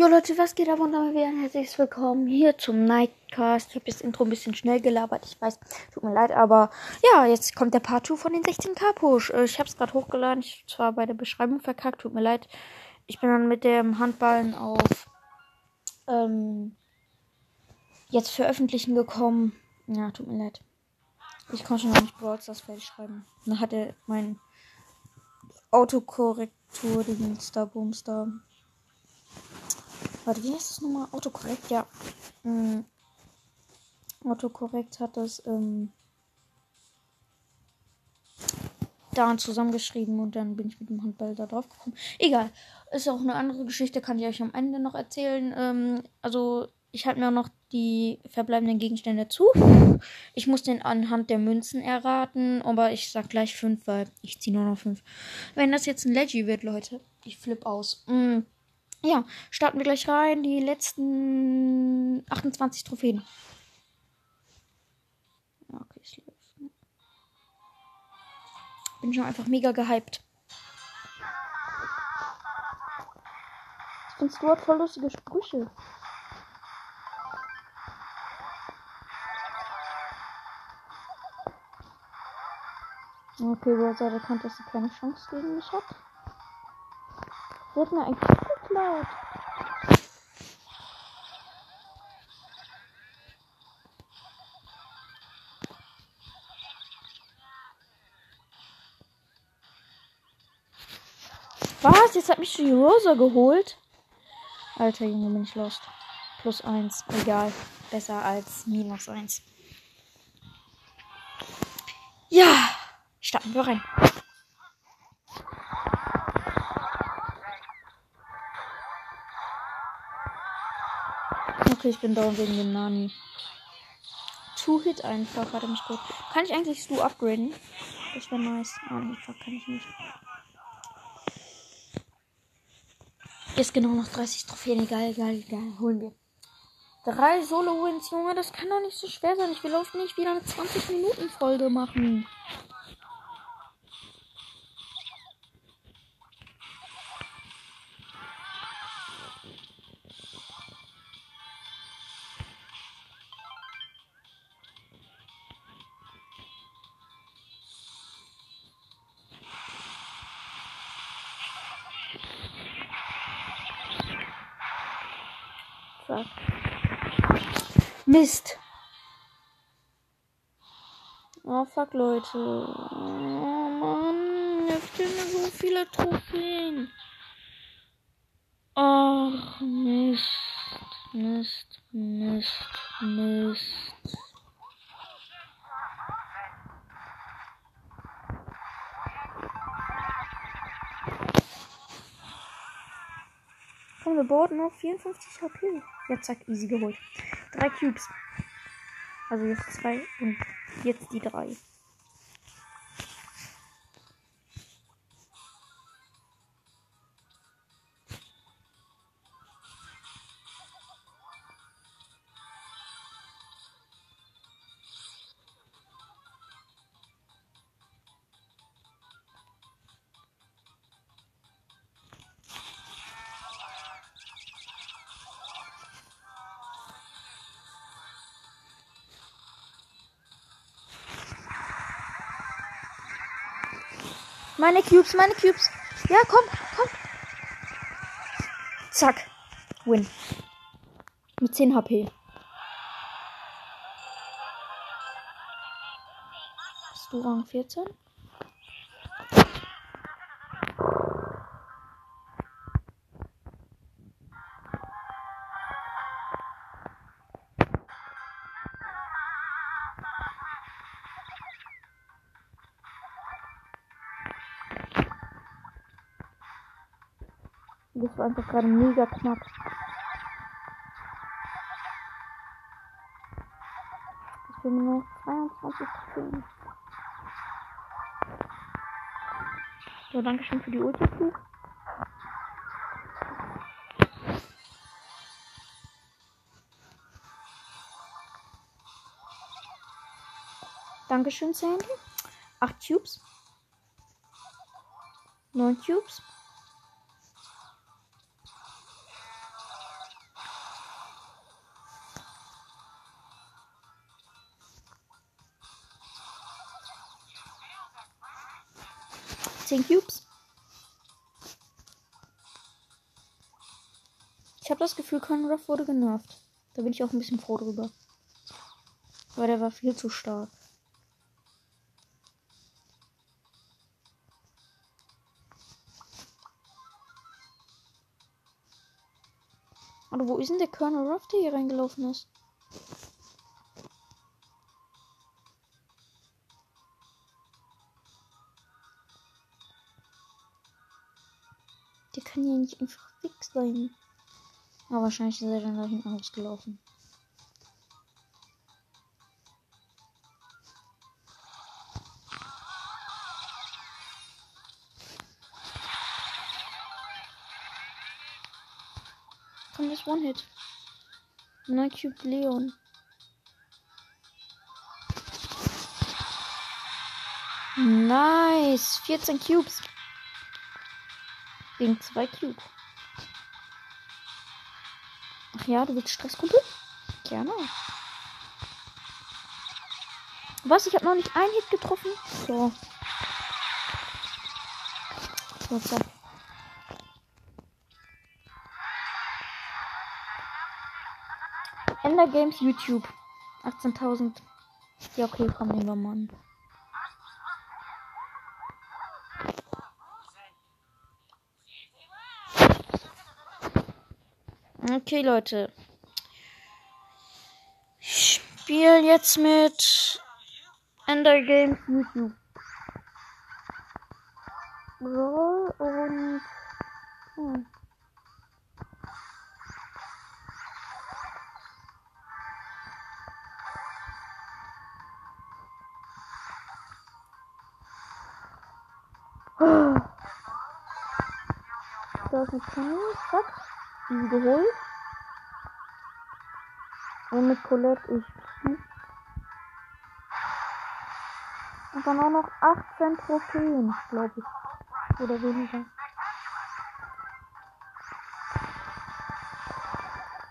Jo Leute, was geht ab und damit wieder ein herzliches Willkommen hier zum Nightcast. Ich habe das Intro ein bisschen schnell gelabert, ich weiß, tut mir leid, aber ja, jetzt kommt der Part 2 von den 16k Push. Äh, Ich habe es gerade hochgeladen, ich zwar bei der Beschreibung verkackt, tut mir leid. Ich bin dann mit dem Handballen auf ähm, jetzt veröffentlichen gekommen. Ja, tut mir leid. Ich konnte noch nicht Brawl Stars fertig schreiben. Dann hat er mein Autokorrektur, den Star Boomstar. Warte, wie heißt das nochmal? Autokorrekt, ja. Mm. Autokorrekt hat das ähm, da zusammengeschrieben und dann bin ich mit dem Handball da drauf gekommen. Egal. Ist auch eine andere Geschichte, kann ich euch am Ende noch erzählen. Ähm, also, ich halte mir auch noch die verbleibenden Gegenstände zu. Ich muss den anhand der Münzen erraten, aber ich sag gleich fünf, weil ich ziehe nur noch fünf. Wenn das jetzt ein Leggy wird, Leute, ich flipp aus. Mm. Ja, starten wir gleich rein. Die letzten 28 Trophäen. Okay, es läuft. ne? Bin schon einfach mega gehypt. Ich finde Stuart voll lustige Sprüche. Okay, Rosa erkannt, dass sie keine Chance gegen mich hat. Wird mir eigentlich geklaut. Was? Jetzt hat mich die Rosa geholt? Alter Junge, bin ich lost. Plus eins. Egal. Besser als minus eins. Ja. Starten wir rein. Okay, ich bin down wegen dem Nani. Two-Hit einfach, hat er mich gut. Kann ich eigentlich Stu upgraden? Das wäre nice. Ah, nee, kann ich nicht. Jetzt genau noch 30 Trophäen. Egal, egal, egal. Holen wir. Drei Solo-Wins, Junge, das kann doch nicht so schwer sein. Ich will auch nicht wieder eine 20-Minuten-Folge machen. Fuck. Mist. Oh fuck, Leute. Oh Mann, jetzt fehlen mir so viele Trophäen. Ach, Mist. Mist, Mist, Mist. Boarden auf 54 HP. Ja, zack, easy geholt. Drei Cubes. Also jetzt zwei und jetzt die drei. Meine Cubes, meine Cubes. Ja, komm, komm. Zack. Win. Mit 10 HP. Bist du Rang 14? Das war einfach gerade mega knapp. Ich bin nur noch 22 Trophäen. So, danke schön für die Ulti. Dankeschön, Sandy. 8 Cubes. 9 Cubes. 10 Cubes. Ich habe das Gefühl, Conrad wurde genervt. Da bin ich auch ein bisschen froh drüber. Aber der war viel zu stark. Aber wo ist denn der Colonel Ruff, der hier reingelaufen ist? Der kann ja nicht einfach weg sein. Aber wahrscheinlich ist er dann da hinten ausgelaufen. Komm, das One-Hit. Neun Cube Leon. Nice. 14 Cubes. Wegen zwei Cubes. Ach ja, du willst Stresskumpel? Gerne. Was? Ich habe noch nicht einen Hit getroffen. So. What's? Ender Games YouTube. 18.000. Ja, okay, komm, nehmen wir mal an. Okay, Leute. Ich spiele jetzt mit Ender Games YouTube. So, und. Hm. Da ist eine Penny. Zack. Die geholt. Und mit Colette ich. Und dann auch noch 18 Trophäen, glaube ich. Oder weniger.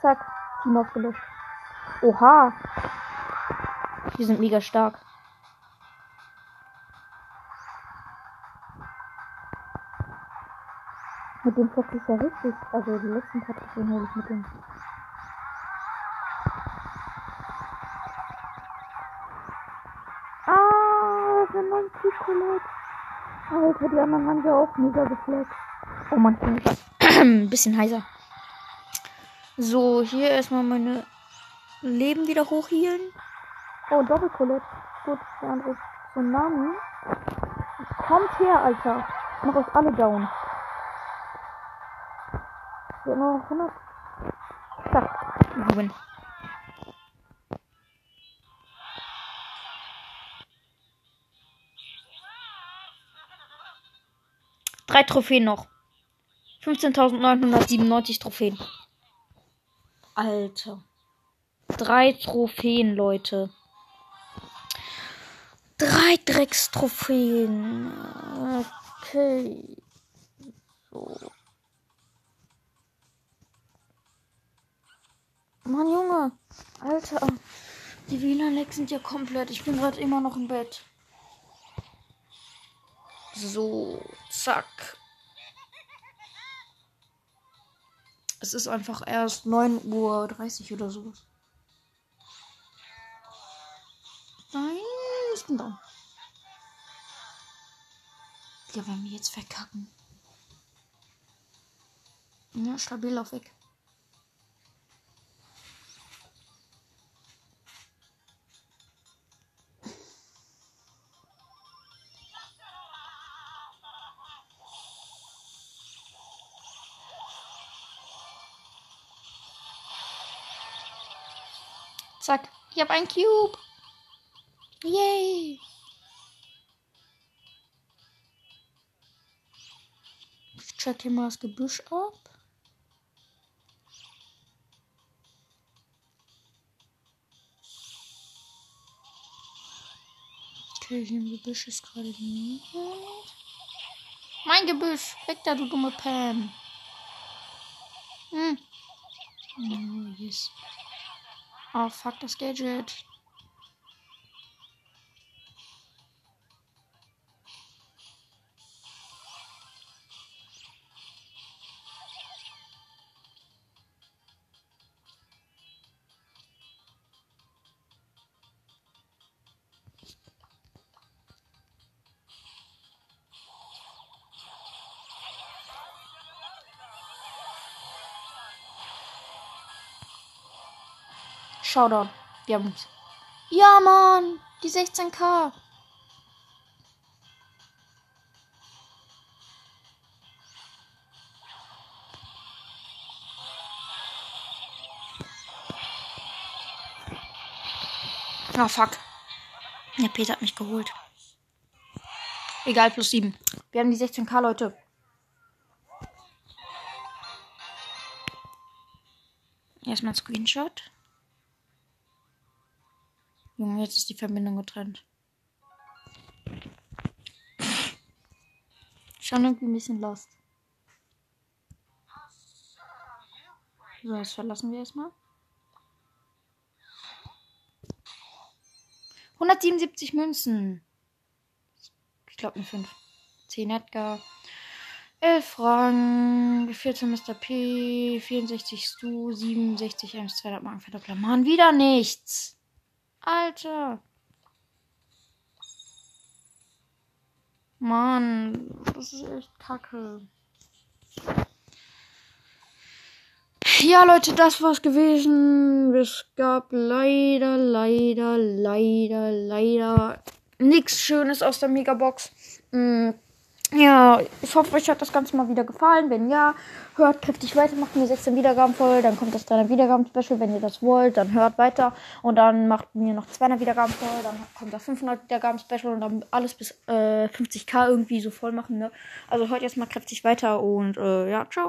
Zack. Team aufgelöst. Oha. Die sind mega stark. Mit dem Fox ist ja richtig. Also die letzten paar Trophäen hole ich mit dem. Alter, die anderen haben ja auch mega gefleckt. Oh Mann, ich bin ein bisschen heiser. So, hier erstmal meine Leben wieder hochhielen. Oh, Doppelcolette. Gut, der andere ist Tsunami. Kommt her, Alter. Ich mach euch alle down. Wir noch 100. Zack. Win. Drei Trophäen noch. 15.997 Trophäen. Alter. Drei Trophäen, Leute. Drei Dreckstrophäen. Okay. So. Mann, Junge. Alter. Die WLAN-Lecks sind ja komplett. Ich bin gerade immer noch im Bett. So, zack. Es ist einfach erst 9.30 Uhr oder sowas. Nein, ich bin da. Ja, wenn wir jetzt verkacken. Ja, stabil auf weg. Zack. Ich habe einen Cube. Yay. Ich check hier mal das Gebüsch ab. Okay, hier im Gebüsch ist gerade niemand. Mein Gebüsch! Weg da, du dumme Pam! Hm. Oh, yes. Oh, fuck das Gadget. Shoutout. Wir haben uns. Ja, Mann. Die 16k. Ah, oh, fuck. Der Peter hat mich geholt. Egal, plus 7. Wir haben die 16k, Leute. Erstmal Screenshot. Junge, jetzt ist die Verbindung getrennt. Schon irgendwie ein bisschen lost. So, das verlassen wir erstmal. 177 Münzen. Ich glaube eine 5. 10 Edgar. 11 Fragen. 14 Mr. P. 64 Stu. 67 1 200 Marken Verdoppler. Mann, wieder nichts. Alter. Mann, das ist echt kacke. Ja, Leute, das war's gewesen. Es gab leider, leider, leider, leider nichts Schönes aus der Megabox. Mhm. Ja, ich hoffe, euch hat das Ganze mal wieder gefallen. Wenn ja, hört kräftig weiter, macht mir 16 Wiedergaben voll. Dann kommt das 300 Wiedergaben-Special, wenn ihr das wollt. Dann hört weiter. Und dann macht mir noch 200 Wiedergaben voll. Dann kommt das 500 Wiedergaben-Special. Und dann alles bis äh, 50k irgendwie so voll machen. Ne? Also hört jetzt mal kräftig weiter. Und äh, ja, ciao.